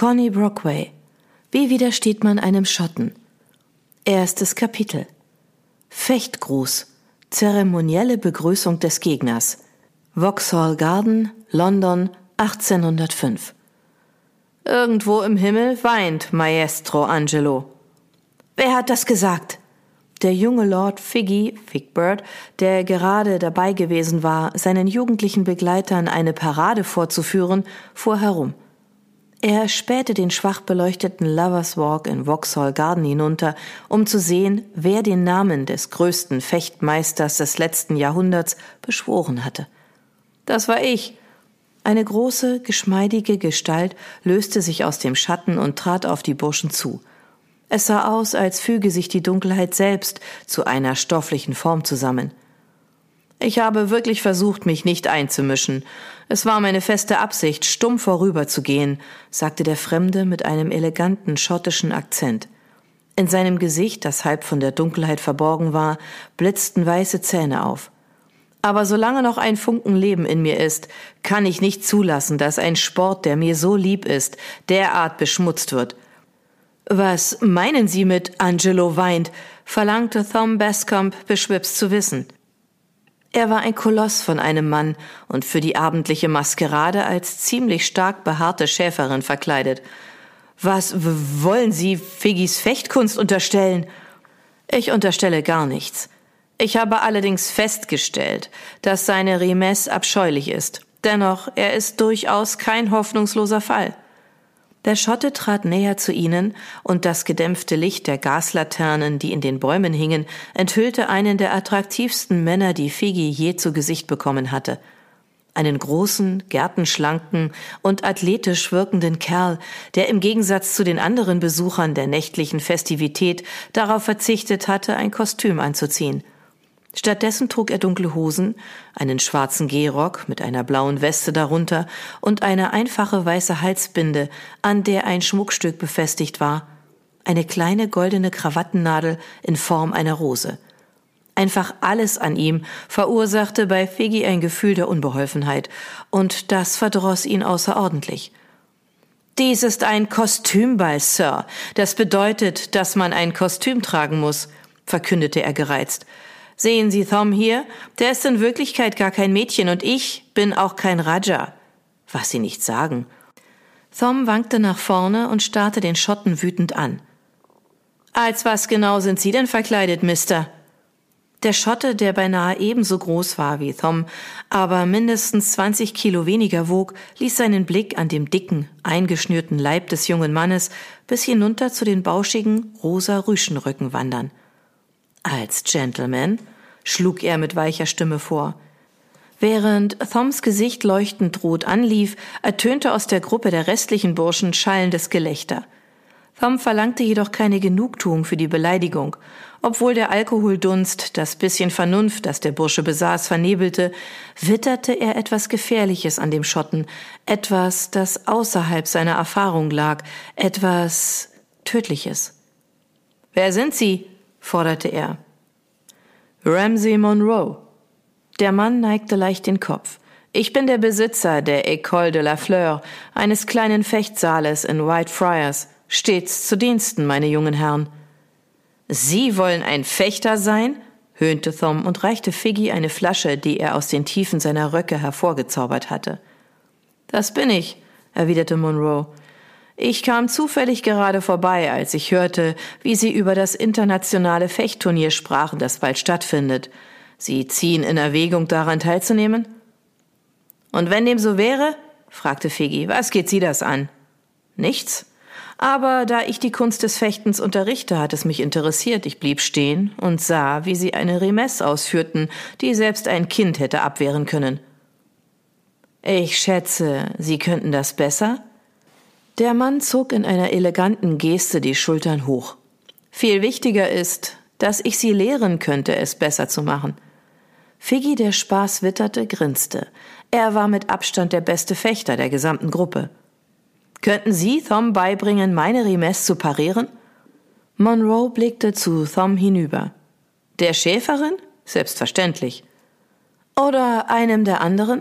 Connie Brockway. Wie widersteht man einem Schotten? Erstes Kapitel. Fechtgruß. Zeremonielle Begrüßung des Gegners. Vauxhall Garden, London, 1805. Irgendwo im Himmel weint Maestro Angelo. Wer hat das gesagt? Der junge Lord Figgy, Figbird, der gerade dabei gewesen war, seinen jugendlichen Begleitern eine Parade vorzuführen, fuhr herum. Er spähte den schwach beleuchteten Lovers Walk in Vauxhall Garden hinunter, um zu sehen, wer den Namen des größten Fechtmeisters des letzten Jahrhunderts beschworen hatte. Das war ich. Eine große, geschmeidige Gestalt löste sich aus dem Schatten und trat auf die Burschen zu. Es sah aus, als füge sich die Dunkelheit selbst zu einer stofflichen Form zusammen. Ich habe wirklich versucht, mich nicht einzumischen. Es war meine feste Absicht, stumm vorüberzugehen, sagte der Fremde mit einem eleganten schottischen Akzent. In seinem Gesicht, das halb von der Dunkelheit verborgen war, blitzten weiße Zähne auf. Aber solange noch ein Funken Leben in mir ist, kann ich nicht zulassen, dass ein Sport, der mir so lieb ist, derart beschmutzt wird. Was meinen Sie mit Angelo weint? verlangte Thom Bascombe beschwipst zu wissen. Er war ein Koloss von einem Mann und für die abendliche Maskerade als ziemlich stark behaarte Schäferin verkleidet. Was wollen Sie Figgis Fechtkunst unterstellen? Ich unterstelle gar nichts. Ich habe allerdings festgestellt, dass seine Remesse abscheulich ist. Dennoch, er ist durchaus kein hoffnungsloser Fall. Der Schotte trat näher zu ihnen, und das gedämpfte Licht der Gaslaternen, die in den Bäumen hingen, enthüllte einen der attraktivsten Männer, die Figi je zu Gesicht bekommen hatte. Einen großen, gärtenschlanken und athletisch wirkenden Kerl, der im Gegensatz zu den anderen Besuchern der nächtlichen Festivität darauf verzichtet hatte, ein Kostüm anzuziehen. Stattdessen trug er dunkle Hosen, einen schwarzen Gehrock mit einer blauen Weste darunter und eine einfache weiße Halsbinde, an der ein Schmuckstück befestigt war, eine kleine goldene Krawattennadel in Form einer Rose. Einfach alles an ihm verursachte bei Figgy ein Gefühl der Unbeholfenheit, und das verdross ihn außerordentlich. Dies ist ein Kostümball, Sir. Das bedeutet, dass man ein Kostüm tragen muss, verkündete er gereizt. Sehen Sie Thom hier? Der ist in Wirklichkeit gar kein Mädchen und ich bin auch kein Raja. Was Sie nicht sagen. Thom wankte nach vorne und starrte den Schotten wütend an. Als was genau sind Sie denn verkleidet, Mister? Der Schotte, der beinahe ebenso groß war wie Thom, aber mindestens 20 Kilo weniger wog, ließ seinen Blick an dem dicken, eingeschnürten Leib des jungen Mannes bis hinunter zu den bauschigen, rosa Rüschenrücken wandern. Als Gentleman, schlug er mit weicher Stimme vor. Während Thoms Gesicht leuchtend rot anlief, ertönte aus der Gruppe der restlichen Burschen schallendes Gelächter. Thom verlangte jedoch keine Genugtuung für die Beleidigung. Obwohl der Alkoholdunst das bisschen Vernunft, das der Bursche besaß, vernebelte, witterte er etwas Gefährliches an dem Schotten, etwas, das außerhalb seiner Erfahrung lag, etwas Tödliches. Wer sind Sie? forderte er. Ramsey Monroe. Der Mann neigte leicht den Kopf. Ich bin der Besitzer der École de la Fleur, eines kleinen Fechtsaales in Whitefriars. Stets zu Diensten, meine jungen Herren. Sie wollen ein Fechter sein? höhnte Thom und reichte Figgy eine Flasche, die er aus den Tiefen seiner Röcke hervorgezaubert hatte. Das bin ich, erwiderte Monroe. Ich kam zufällig gerade vorbei, als ich hörte, wie Sie über das internationale Fechtturnier sprachen, das bald stattfindet. Sie ziehen in Erwägung, daran teilzunehmen? Und wenn dem so wäre? fragte Figgy, was geht Sie das an? Nichts. Aber da ich die Kunst des Fechtens unterrichte, hat es mich interessiert. Ich blieb stehen und sah, wie sie eine Remesse ausführten, die selbst ein Kind hätte abwehren können. Ich schätze, Sie könnten das besser? Der Mann zog in einer eleganten Geste die Schultern hoch. Viel wichtiger ist, dass ich sie lehren könnte, es besser zu machen. Figgy, der Spaß witterte, grinste. Er war mit Abstand der beste Fechter der gesamten Gruppe. Könnten Sie Thom beibringen, meine Remesse zu parieren? Monroe blickte zu Thom hinüber. Der Schäferin? Selbstverständlich. Oder einem der anderen?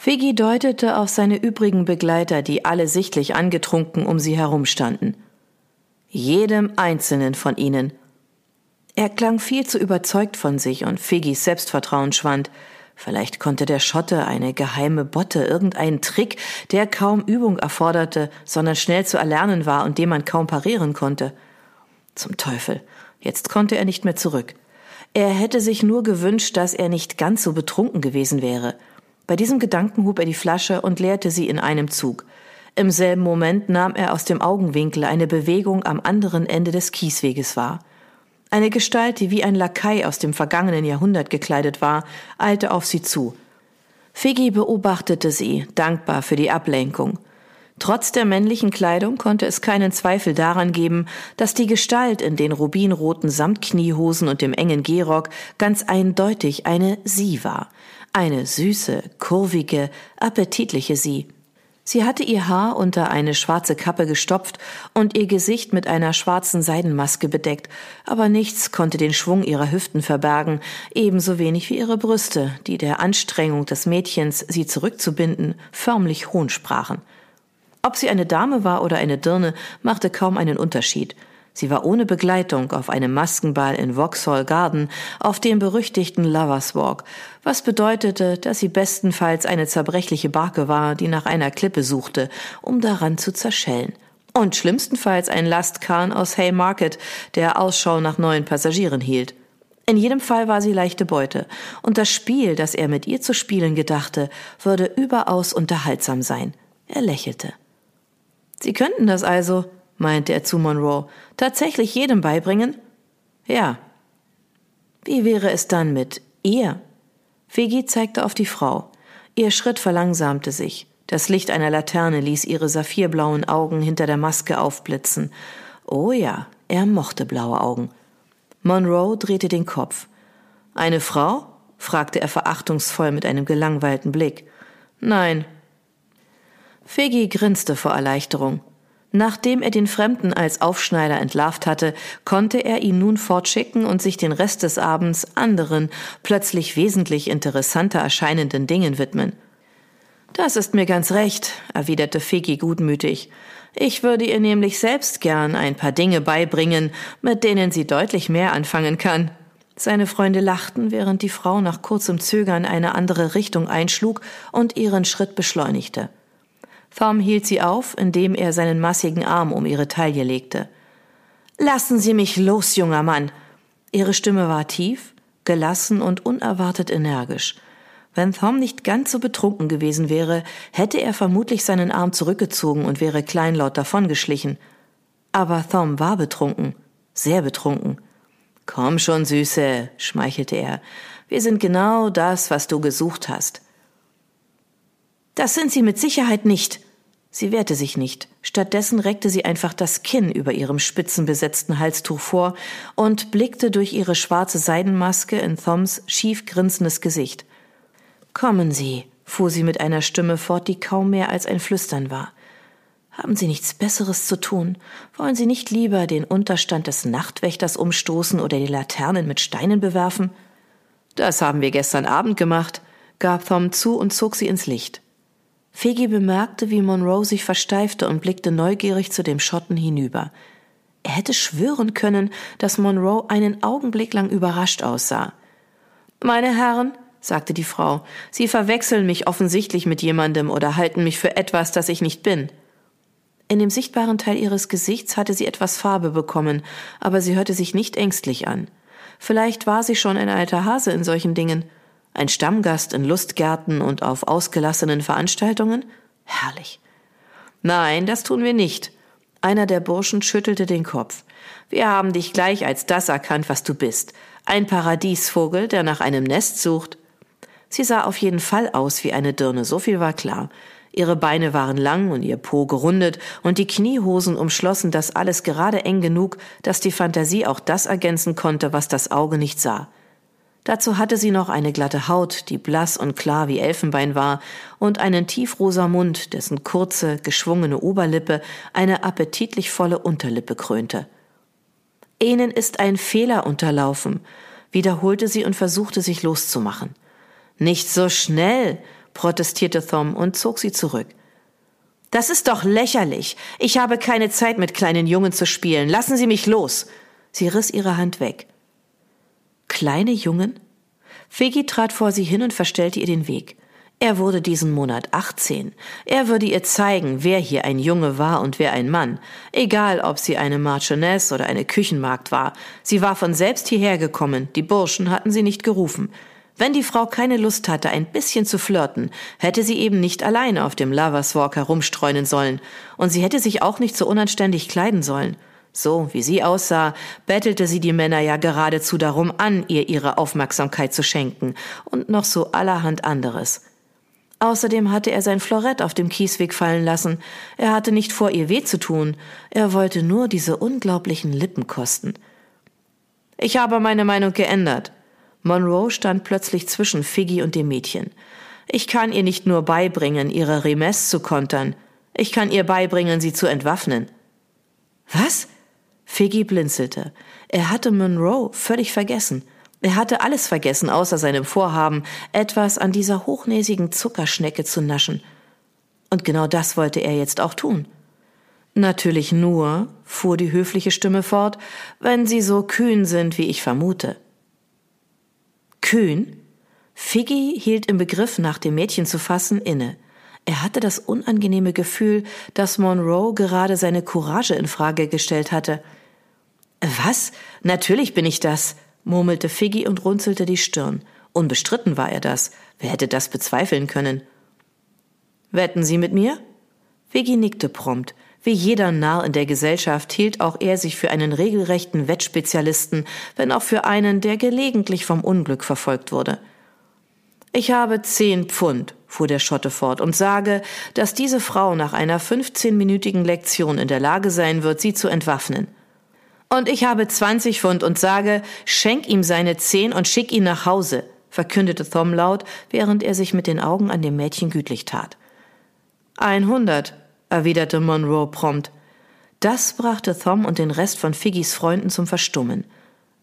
Figgy deutete auf seine übrigen Begleiter, die alle sichtlich angetrunken um sie herumstanden. Jedem einzelnen von ihnen. Er klang viel zu überzeugt von sich und Figgys Selbstvertrauen schwand. Vielleicht konnte der Schotte eine geheime Botte, irgendeinen Trick, der kaum Übung erforderte, sondern schnell zu erlernen war und dem man kaum parieren konnte. Zum Teufel. Jetzt konnte er nicht mehr zurück. Er hätte sich nur gewünscht, dass er nicht ganz so betrunken gewesen wäre. Bei diesem Gedanken hob er die Flasche und leerte sie in einem Zug. Im selben Moment nahm er aus dem Augenwinkel eine Bewegung am anderen Ende des Kiesweges wahr. Eine Gestalt, die wie ein Lakai aus dem vergangenen Jahrhundert gekleidet war, eilte auf sie zu. Figgy beobachtete sie, dankbar für die Ablenkung. Trotz der männlichen Kleidung konnte es keinen Zweifel daran geben, dass die Gestalt in den rubinroten Samtkniehosen und dem engen Gehrock ganz eindeutig eine sie war. Eine süße, kurvige, appetitliche sie. Sie hatte ihr Haar unter eine schwarze Kappe gestopft und ihr Gesicht mit einer schwarzen Seidenmaske bedeckt, aber nichts konnte den Schwung ihrer Hüften verbergen, ebenso wenig wie ihre Brüste, die der Anstrengung des Mädchens, sie zurückzubinden, förmlich Hohn sprachen. Ob sie eine Dame war oder eine Dirne, machte kaum einen Unterschied. Sie war ohne Begleitung auf einem Maskenball in Vauxhall Garden auf dem berüchtigten Lovers Walk, was bedeutete, dass sie bestenfalls eine zerbrechliche Barke war, die nach einer Klippe suchte, um daran zu zerschellen. Und schlimmstenfalls ein Lastkahn aus Haymarket, der Ausschau nach neuen Passagieren hielt. In jedem Fall war sie leichte Beute, und das Spiel, das er mit ihr zu spielen gedachte, würde überaus unterhaltsam sein. Er lächelte. Sie könnten das also, meinte er zu Monroe, tatsächlich jedem beibringen? Ja. Wie wäre es dann mit ihr? Figi zeigte auf die Frau. Ihr Schritt verlangsamte sich. Das Licht einer Laterne ließ ihre saphirblauen Augen hinter der Maske aufblitzen. Oh ja, er mochte blaue Augen. Monroe drehte den Kopf. Eine Frau? fragte er verachtungsvoll mit einem gelangweilten Blick. Nein, Fegi grinste vor Erleichterung. Nachdem er den Fremden als Aufschneider entlarvt hatte, konnte er ihn nun fortschicken und sich den Rest des Abends anderen, plötzlich wesentlich interessanter erscheinenden Dingen widmen. Das ist mir ganz recht, erwiderte Fegi gutmütig. Ich würde ihr nämlich selbst gern ein paar Dinge beibringen, mit denen sie deutlich mehr anfangen kann. Seine Freunde lachten, während die Frau nach kurzem Zögern eine andere Richtung einschlug und ihren Schritt beschleunigte. Thom hielt sie auf, indem er seinen massigen Arm um ihre Taille legte. Lassen Sie mich los, junger Mann. Ihre Stimme war tief, gelassen und unerwartet energisch. Wenn Thom nicht ganz so betrunken gewesen wäre, hätte er vermutlich seinen Arm zurückgezogen und wäre kleinlaut davongeschlichen. Aber Thom war betrunken, sehr betrunken. Komm schon, Süße, schmeichelte er. Wir sind genau das, was du gesucht hast. Das sind Sie mit Sicherheit nicht. Sie wehrte sich nicht. Stattdessen reckte sie einfach das Kinn über ihrem spitzenbesetzten Halstuch vor und blickte durch ihre schwarze Seidenmaske in Thoms schief grinsendes Gesicht. Kommen Sie, fuhr sie mit einer Stimme fort, die kaum mehr als ein Flüstern war. Haben Sie nichts Besseres zu tun? Wollen Sie nicht lieber den Unterstand des Nachtwächters umstoßen oder die Laternen mit Steinen bewerfen? Das haben wir gestern Abend gemacht, gab Thom zu und zog sie ins Licht. Fegi bemerkte, wie Monroe sich versteifte und blickte neugierig zu dem Schotten hinüber. Er hätte schwören können, dass Monroe einen Augenblick lang überrascht aussah. Meine Herren, sagte die Frau, Sie verwechseln mich offensichtlich mit jemandem oder halten mich für etwas, das ich nicht bin. In dem sichtbaren Teil ihres Gesichts hatte sie etwas Farbe bekommen, aber sie hörte sich nicht ängstlich an. Vielleicht war sie schon ein alter Hase in solchen Dingen. Ein Stammgast in Lustgärten und auf ausgelassenen Veranstaltungen? Herrlich. Nein, das tun wir nicht. Einer der Burschen schüttelte den Kopf. Wir haben dich gleich als das erkannt, was du bist. Ein Paradiesvogel, der nach einem Nest sucht. Sie sah auf jeden Fall aus wie eine Dirne, so viel war klar. Ihre Beine waren lang und ihr Po gerundet und die Kniehosen umschlossen das alles gerade eng genug, dass die Fantasie auch das ergänzen konnte, was das Auge nicht sah. Dazu hatte sie noch eine glatte Haut, die blass und klar wie Elfenbein war, und einen tiefrosa Mund, dessen kurze, geschwungene Oberlippe eine appetitlich volle Unterlippe krönte. Ihnen ist ein Fehler unterlaufen, wiederholte sie und versuchte sich loszumachen. Nicht so schnell, protestierte Thom und zog sie zurück. Das ist doch lächerlich. Ich habe keine Zeit, mit kleinen Jungen zu spielen. Lassen Sie mich los. Sie riss ihre Hand weg. Kleine Jungen? Figgy trat vor sie hin und verstellte ihr den Weg. Er wurde diesen Monat 18. Er würde ihr zeigen, wer hier ein Junge war und wer ein Mann. Egal, ob sie eine Marchioness oder eine Küchenmagd war. Sie war von selbst hierher gekommen. Die Burschen hatten sie nicht gerufen. Wenn die Frau keine Lust hatte, ein bisschen zu flirten, hätte sie eben nicht alleine auf dem Lovers Walk herumstreunen sollen. Und sie hätte sich auch nicht so unanständig kleiden sollen. So wie sie aussah, bettelte sie die Männer ja geradezu darum an, ihr ihre Aufmerksamkeit zu schenken und noch so allerhand anderes. Außerdem hatte er sein Florett auf dem Kiesweg fallen lassen. Er hatte nicht vor, ihr weh zu tun. Er wollte nur diese unglaublichen Lippen kosten. Ich habe meine Meinung geändert. Monroe stand plötzlich zwischen Figgy und dem Mädchen. Ich kann ihr nicht nur beibringen, ihre Remess zu kontern. Ich kann ihr beibringen, sie zu entwaffnen. Was? Figgy blinzelte. Er hatte Monroe völlig vergessen. Er hatte alles vergessen, außer seinem Vorhaben, etwas an dieser hochnäsigen Zuckerschnecke zu naschen. Und genau das wollte er jetzt auch tun. Natürlich nur, fuhr die höfliche Stimme fort, wenn Sie so kühn sind, wie ich vermute. Kühn? Figgy hielt im Begriff, nach dem Mädchen zu fassen, inne. Er hatte das unangenehme Gefühl, dass Monroe gerade seine Courage in Frage gestellt hatte. Was? Natürlich bin ich das, murmelte Figgy und runzelte die Stirn. Unbestritten war er das. Wer hätte das bezweifeln können? Wetten Sie mit mir? Figgy nickte prompt. Wie jeder Narr in der Gesellschaft hielt auch er sich für einen regelrechten Wettspezialisten, wenn auch für einen, der gelegentlich vom Unglück verfolgt wurde. Ich habe zehn Pfund, fuhr der Schotte fort, und sage, dass diese Frau nach einer fünfzehnminütigen Lektion in der Lage sein wird, sie zu entwaffnen. Und ich habe zwanzig Pfund und sage, schenk ihm seine zehn und schick ihn nach Hause, verkündete Thom laut, während er sich mit den Augen an dem Mädchen gütlich tat. Einhundert, erwiderte Monroe prompt. Das brachte Thom und den Rest von Figgys Freunden zum Verstummen.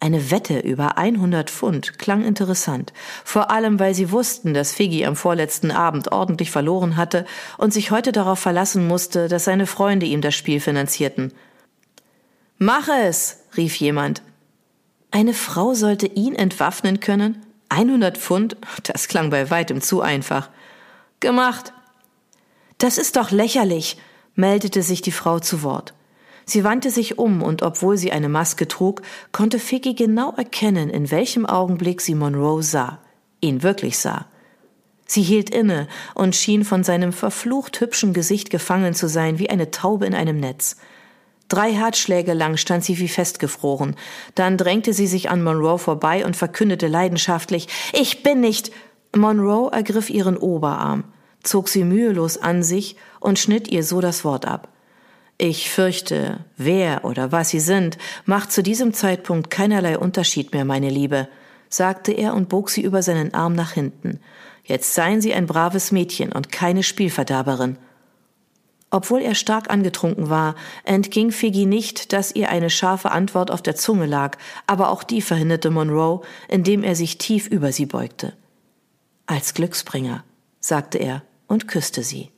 Eine Wette über 100 Pfund klang interessant, vor allem weil sie wussten, dass Figgy am vorletzten Abend ordentlich verloren hatte und sich heute darauf verlassen musste, dass seine Freunde ihm das Spiel finanzierten. Mach es, rief jemand. Eine Frau sollte ihn entwaffnen können? 100 Pfund? Das klang bei weitem zu einfach. Gemacht. Das ist doch lächerlich, meldete sich die Frau zu Wort. Sie wandte sich um, und obwohl sie eine Maske trug, konnte Figgy genau erkennen, in welchem Augenblick sie Monroe sah, ihn wirklich sah. Sie hielt inne und schien von seinem verflucht hübschen Gesicht gefangen zu sein wie eine Taube in einem Netz. Drei Herzschläge lang stand sie wie festgefroren. Dann drängte sie sich an Monroe vorbei und verkündete leidenschaftlich Ich bin nicht. Monroe ergriff ihren Oberarm, zog sie mühelos an sich und schnitt ihr so das Wort ab. Ich fürchte, wer oder was Sie sind, macht zu diesem Zeitpunkt keinerlei Unterschied mehr, meine Liebe, sagte er und bog sie über seinen Arm nach hinten. Jetzt seien Sie ein braves Mädchen und keine Spielverderberin. Obwohl er stark angetrunken war, entging Figgy nicht, dass ihr eine scharfe Antwort auf der Zunge lag, aber auch die verhinderte Monroe, indem er sich tief über sie beugte. Als Glücksbringer, sagte er und küsste sie.